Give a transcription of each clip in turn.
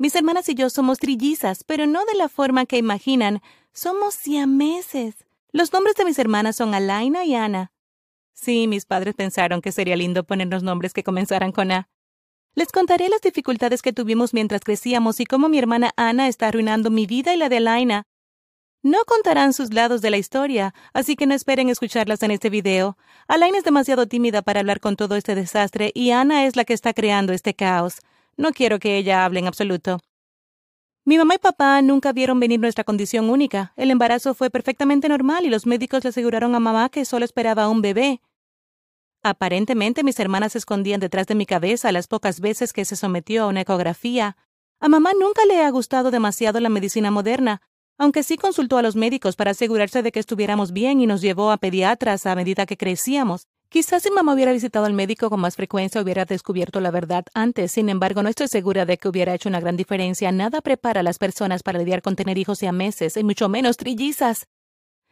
Mis hermanas y yo somos trillizas, pero no de la forma que imaginan. Somos siameses. Los nombres de mis hermanas son Alaina y Ana. Sí, mis padres pensaron que sería lindo ponernos nombres que comenzaran con A. Les contaré las dificultades que tuvimos mientras crecíamos y cómo mi hermana Ana está arruinando mi vida y la de Alaina. No contarán sus lados de la historia, así que no esperen escucharlas en este video. Alaina es demasiado tímida para hablar con todo este desastre y Ana es la que está creando este caos. No quiero que ella hable en absoluto. Mi mamá y papá nunca vieron venir nuestra condición única. El embarazo fue perfectamente normal y los médicos le aseguraron a mamá que solo esperaba un bebé. Aparentemente mis hermanas se escondían detrás de mi cabeza las pocas veces que se sometió a una ecografía. A mamá nunca le ha gustado demasiado la medicina moderna, aunque sí consultó a los médicos para asegurarse de que estuviéramos bien y nos llevó a pediatras a medida que crecíamos. Quizás si mamá hubiera visitado al médico con más frecuencia hubiera descubierto la verdad antes. Sin embargo, no estoy segura de que hubiera hecho una gran diferencia. Nada prepara a las personas para lidiar con tener hijos y meses, y mucho menos trillizas.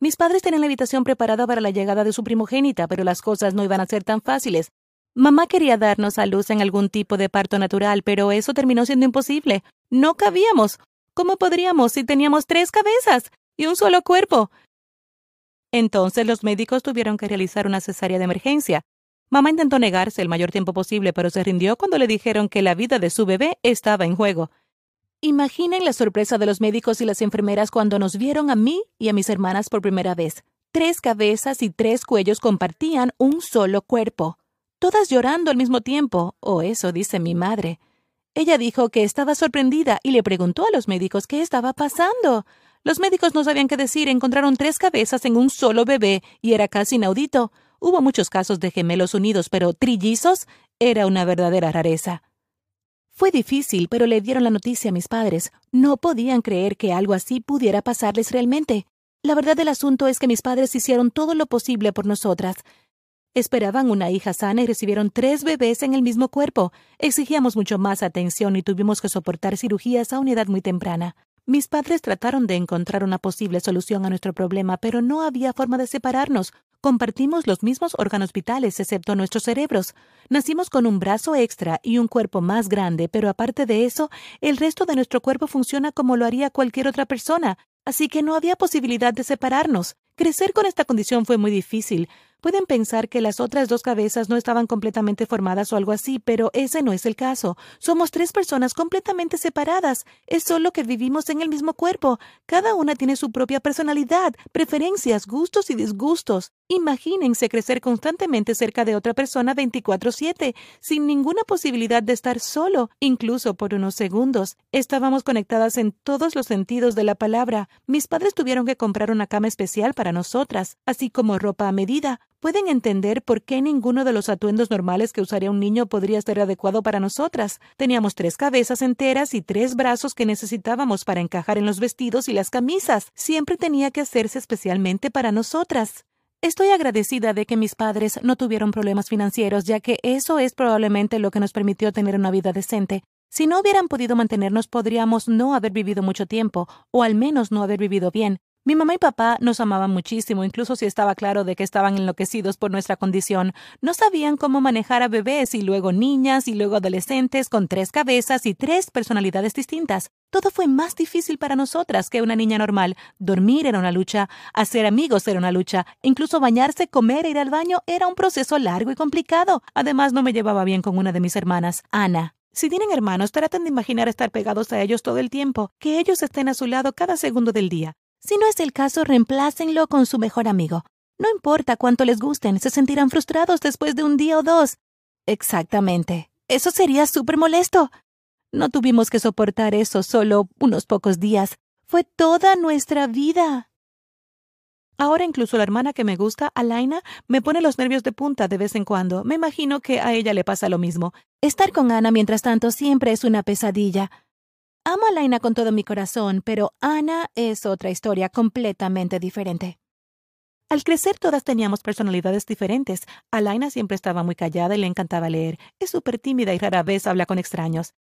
Mis padres tenían la habitación preparada para la llegada de su primogénita, pero las cosas no iban a ser tan fáciles. Mamá quería darnos a luz en algún tipo de parto natural, pero eso terminó siendo imposible. No cabíamos. ¿Cómo podríamos si teníamos tres cabezas y un solo cuerpo? Entonces los médicos tuvieron que realizar una cesárea de emergencia. Mamá intentó negarse el mayor tiempo posible, pero se rindió cuando le dijeron que la vida de su bebé estaba en juego. Imaginen la sorpresa de los médicos y las enfermeras cuando nos vieron a mí y a mis hermanas por primera vez. Tres cabezas y tres cuellos compartían un solo cuerpo. Todas llorando al mismo tiempo, o eso dice mi madre. Ella dijo que estaba sorprendida y le preguntó a los médicos qué estaba pasando. Los médicos no sabían qué decir, encontraron tres cabezas en un solo bebé y era casi inaudito. Hubo muchos casos de gemelos unidos, pero trillizos era una verdadera rareza. Fue difícil, pero le dieron la noticia a mis padres. No podían creer que algo así pudiera pasarles realmente. La verdad del asunto es que mis padres hicieron todo lo posible por nosotras. Esperaban una hija sana y recibieron tres bebés en el mismo cuerpo. Exigíamos mucho más atención y tuvimos que soportar cirugías a una edad muy temprana. Mis padres trataron de encontrar una posible solución a nuestro problema, pero no había forma de separarnos. Compartimos los mismos órganos vitales, excepto nuestros cerebros. Nacimos con un brazo extra y un cuerpo más grande, pero aparte de eso, el resto de nuestro cuerpo funciona como lo haría cualquier otra persona, así que no había posibilidad de separarnos. Crecer con esta condición fue muy difícil. Pueden pensar que las otras dos cabezas no estaban completamente formadas o algo así, pero ese no es el caso. Somos tres personas completamente separadas. Es solo que vivimos en el mismo cuerpo. Cada una tiene su propia personalidad, preferencias, gustos y disgustos. Imagínense crecer constantemente cerca de otra persona 24/7, sin ninguna posibilidad de estar solo, incluso por unos segundos. Estábamos conectadas en todos los sentidos de la palabra. Mis padres tuvieron que comprar una cama especial para nosotras, así como ropa a medida pueden entender por qué ninguno de los atuendos normales que usaría un niño podría ser adecuado para nosotras. Teníamos tres cabezas enteras y tres brazos que necesitábamos para encajar en los vestidos y las camisas. Siempre tenía que hacerse especialmente para nosotras. Estoy agradecida de que mis padres no tuvieron problemas financieros, ya que eso es probablemente lo que nos permitió tener una vida decente. Si no hubieran podido mantenernos, podríamos no haber vivido mucho tiempo, o al menos no haber vivido bien. Mi mamá y papá nos amaban muchísimo, incluso si estaba claro de que estaban enloquecidos por nuestra condición. No sabían cómo manejar a bebés y luego niñas y luego adolescentes con tres cabezas y tres personalidades distintas. Todo fue más difícil para nosotras que una niña normal. Dormir era una lucha, hacer amigos era una lucha, incluso bañarse, comer e ir al baño era un proceso largo y complicado. Además, no me llevaba bien con una de mis hermanas, Ana. Si tienen hermanos, traten de imaginar estar pegados a ellos todo el tiempo, que ellos estén a su lado cada segundo del día. Si no es el caso, reemplácenlo con su mejor amigo. No importa cuánto les gusten, se sentirán frustrados después de un día o dos. Exactamente. Eso sería súper molesto. No tuvimos que soportar eso solo unos pocos días. Fue toda nuestra vida. Ahora incluso la hermana que me gusta, Alaina, me pone los nervios de punta de vez en cuando. Me imagino que a ella le pasa lo mismo. Estar con Ana mientras tanto siempre es una pesadilla. Amo a Laina con todo mi corazón, pero Ana es otra historia completamente diferente. Al crecer todas teníamos personalidades diferentes. Alaina siempre estaba muy callada y le encantaba leer. Es súper tímida y rara vez habla con extraños.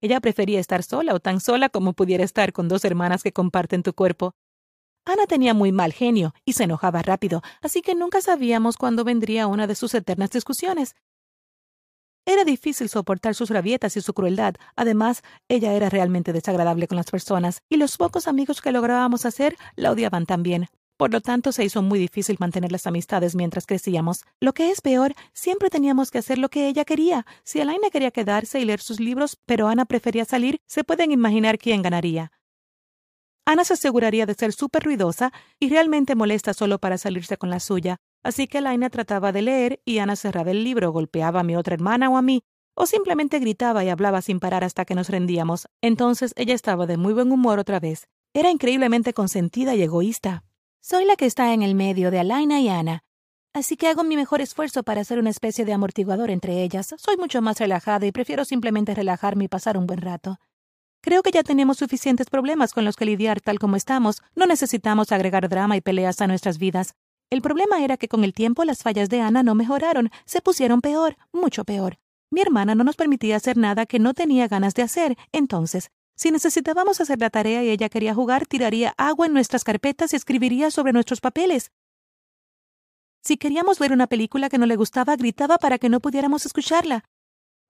Ella prefería estar sola o tan sola como pudiera estar con dos hermanas que comparten tu cuerpo. Ana tenía muy mal genio y se enojaba rápido, así que nunca sabíamos cuándo vendría una de sus eternas discusiones. Era difícil soportar sus rabietas y su crueldad. Además, ella era realmente desagradable con las personas, y los pocos amigos que lográbamos hacer la odiaban también. Por lo tanto, se hizo muy difícil mantener las amistades mientras crecíamos. Lo que es peor, siempre teníamos que hacer lo que ella quería. Si Alaina quería quedarse y leer sus libros, pero Ana prefería salir, se pueden imaginar quién ganaría. Ana se aseguraría de ser súper ruidosa y realmente molesta solo para salirse con la suya. Así que Alaina trataba de leer y Ana cerraba el libro, golpeaba a mi otra hermana o a mí, o simplemente gritaba y hablaba sin parar hasta que nos rendíamos. Entonces ella estaba de muy buen humor otra vez. Era increíblemente consentida y egoísta. Soy la que está en el medio de Alaina y Ana, así que hago mi mejor esfuerzo para ser una especie de amortiguador entre ellas. Soy mucho más relajada y prefiero simplemente relajarme y pasar un buen rato. Creo que ya tenemos suficientes problemas con los que lidiar tal como estamos. No necesitamos agregar drama y peleas a nuestras vidas. El problema era que con el tiempo las fallas de Ana no mejoraron, se pusieron peor, mucho peor. Mi hermana no nos permitía hacer nada que no tenía ganas de hacer, entonces si necesitábamos hacer la tarea y ella quería jugar, tiraría agua en nuestras carpetas y escribiría sobre nuestros papeles. Si queríamos ver una película que no le gustaba, gritaba para que no pudiéramos escucharla.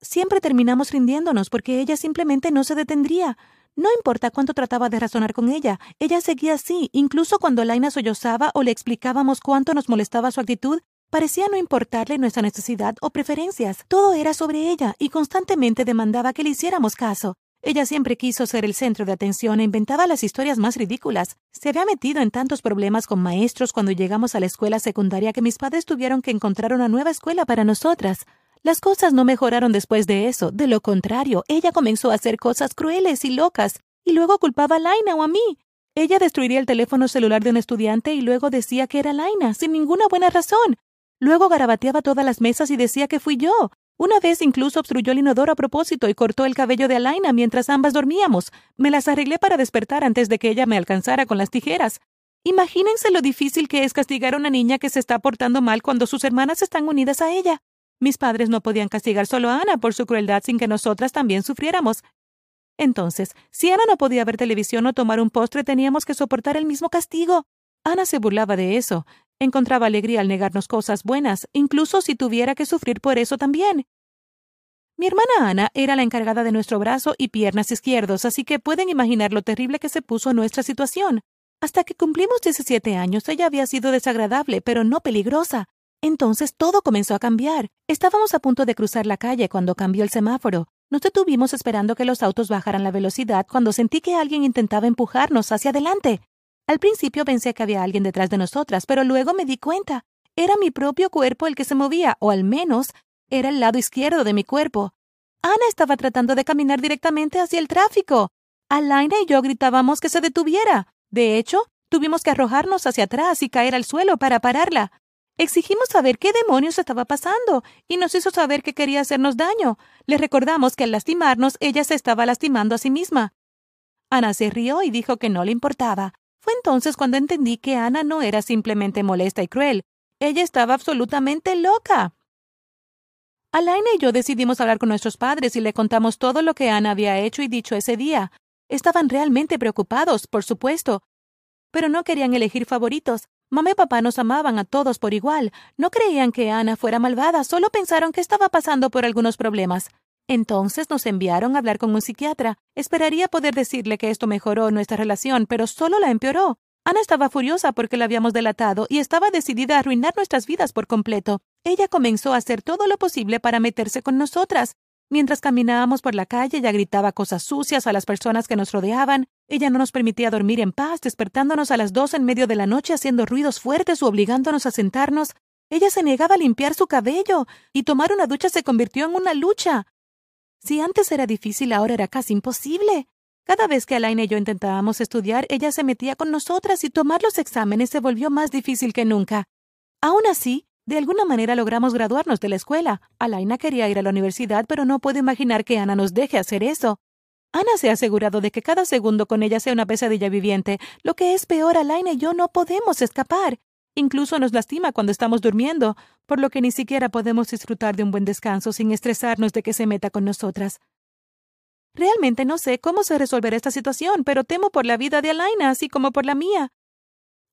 Siempre terminamos rindiéndonos porque ella simplemente no se detendría. No importa cuánto trataba de razonar con ella, ella seguía así, incluso cuando Laina sollozaba o le explicábamos cuánto nos molestaba su actitud, parecía no importarle nuestra necesidad o preferencias. Todo era sobre ella y constantemente demandaba que le hiciéramos caso. Ella siempre quiso ser el centro de atención e inventaba las historias más ridículas. Se había metido en tantos problemas con maestros cuando llegamos a la escuela secundaria que mis padres tuvieron que encontrar una nueva escuela para nosotras. Las cosas no mejoraron después de eso. De lo contrario, ella comenzó a hacer cosas crueles y locas, y luego culpaba a Laina o a mí. Ella destruiría el teléfono celular de un estudiante y luego decía que era Laina, sin ninguna buena razón. Luego garabateaba todas las mesas y decía que fui yo. Una vez incluso obstruyó el inodoro a propósito y cortó el cabello de Alaina mientras ambas dormíamos. Me las arreglé para despertar antes de que ella me alcanzara con las tijeras. Imagínense lo difícil que es castigar a una niña que se está portando mal cuando sus hermanas están unidas a ella. Mis padres no podían castigar solo a Ana por su crueldad sin que nosotras también sufriéramos. Entonces, si Ana no podía ver televisión o tomar un postre, teníamos que soportar el mismo castigo. Ana se burlaba de eso. Encontraba alegría al negarnos cosas buenas, incluso si tuviera que sufrir por eso también. Mi hermana Ana era la encargada de nuestro brazo y piernas izquierdos, así que pueden imaginar lo terrible que se puso nuestra situación. Hasta que cumplimos 17 años, ella había sido desagradable, pero no peligrosa. Entonces todo comenzó a cambiar. Estábamos a punto de cruzar la calle cuando cambió el semáforo. Nos detuvimos esperando que los autos bajaran la velocidad cuando sentí que alguien intentaba empujarnos hacia adelante. Al principio pensé que había alguien detrás de nosotras, pero luego me di cuenta. Era mi propio cuerpo el que se movía, o al menos era el lado izquierdo de mi cuerpo. Ana estaba tratando de caminar directamente hacia el tráfico. Alaina y yo gritábamos que se detuviera. De hecho, tuvimos que arrojarnos hacia atrás y caer al suelo para pararla. Exigimos saber qué demonios estaba pasando y nos hizo saber que quería hacernos daño. Le recordamos que al lastimarnos ella se estaba lastimando a sí misma. Ana se rió y dijo que no le importaba. Fue entonces cuando entendí que Ana no era simplemente molesta y cruel. Ella estaba absolutamente loca. Alaina y yo decidimos hablar con nuestros padres y le contamos todo lo que Ana había hecho y dicho ese día. Estaban realmente preocupados, por supuesto, pero no querían elegir favoritos. Mamá y papá nos amaban a todos por igual. No creían que Ana fuera malvada, solo pensaron que estaba pasando por algunos problemas. Entonces nos enviaron a hablar con un psiquiatra. Esperaría poder decirle que esto mejoró nuestra relación, pero solo la empeoró. Ana estaba furiosa porque la habíamos delatado y estaba decidida a arruinar nuestras vidas por completo. Ella comenzó a hacer todo lo posible para meterse con nosotras. Mientras caminábamos por la calle, ella gritaba cosas sucias a las personas que nos rodeaban. Ella no nos permitía dormir en paz, despertándonos a las dos en medio de la noche haciendo ruidos fuertes o obligándonos a sentarnos. Ella se negaba a limpiar su cabello, y tomar una ducha se convirtió en una lucha. Si antes era difícil, ahora era casi imposible. Cada vez que Alain y yo intentábamos estudiar, ella se metía con nosotras y tomar los exámenes se volvió más difícil que nunca. Aún así, de alguna manera logramos graduarnos de la escuela. Alaina quería ir a la universidad, pero no puedo imaginar que Ana nos deje hacer eso. Ana se ha asegurado de que cada segundo con ella sea una pesadilla viviente. Lo que es peor, Alaina y yo no podemos escapar. Incluso nos lastima cuando estamos durmiendo, por lo que ni siquiera podemos disfrutar de un buen descanso sin estresarnos de que se meta con nosotras. Realmente no sé cómo se resolverá esta situación, pero temo por la vida de Alaina, así como por la mía.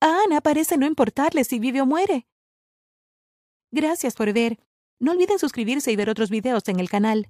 A Ana parece no importarle si vive o muere. Gracias por ver. No olviden suscribirse y ver otros videos en el canal.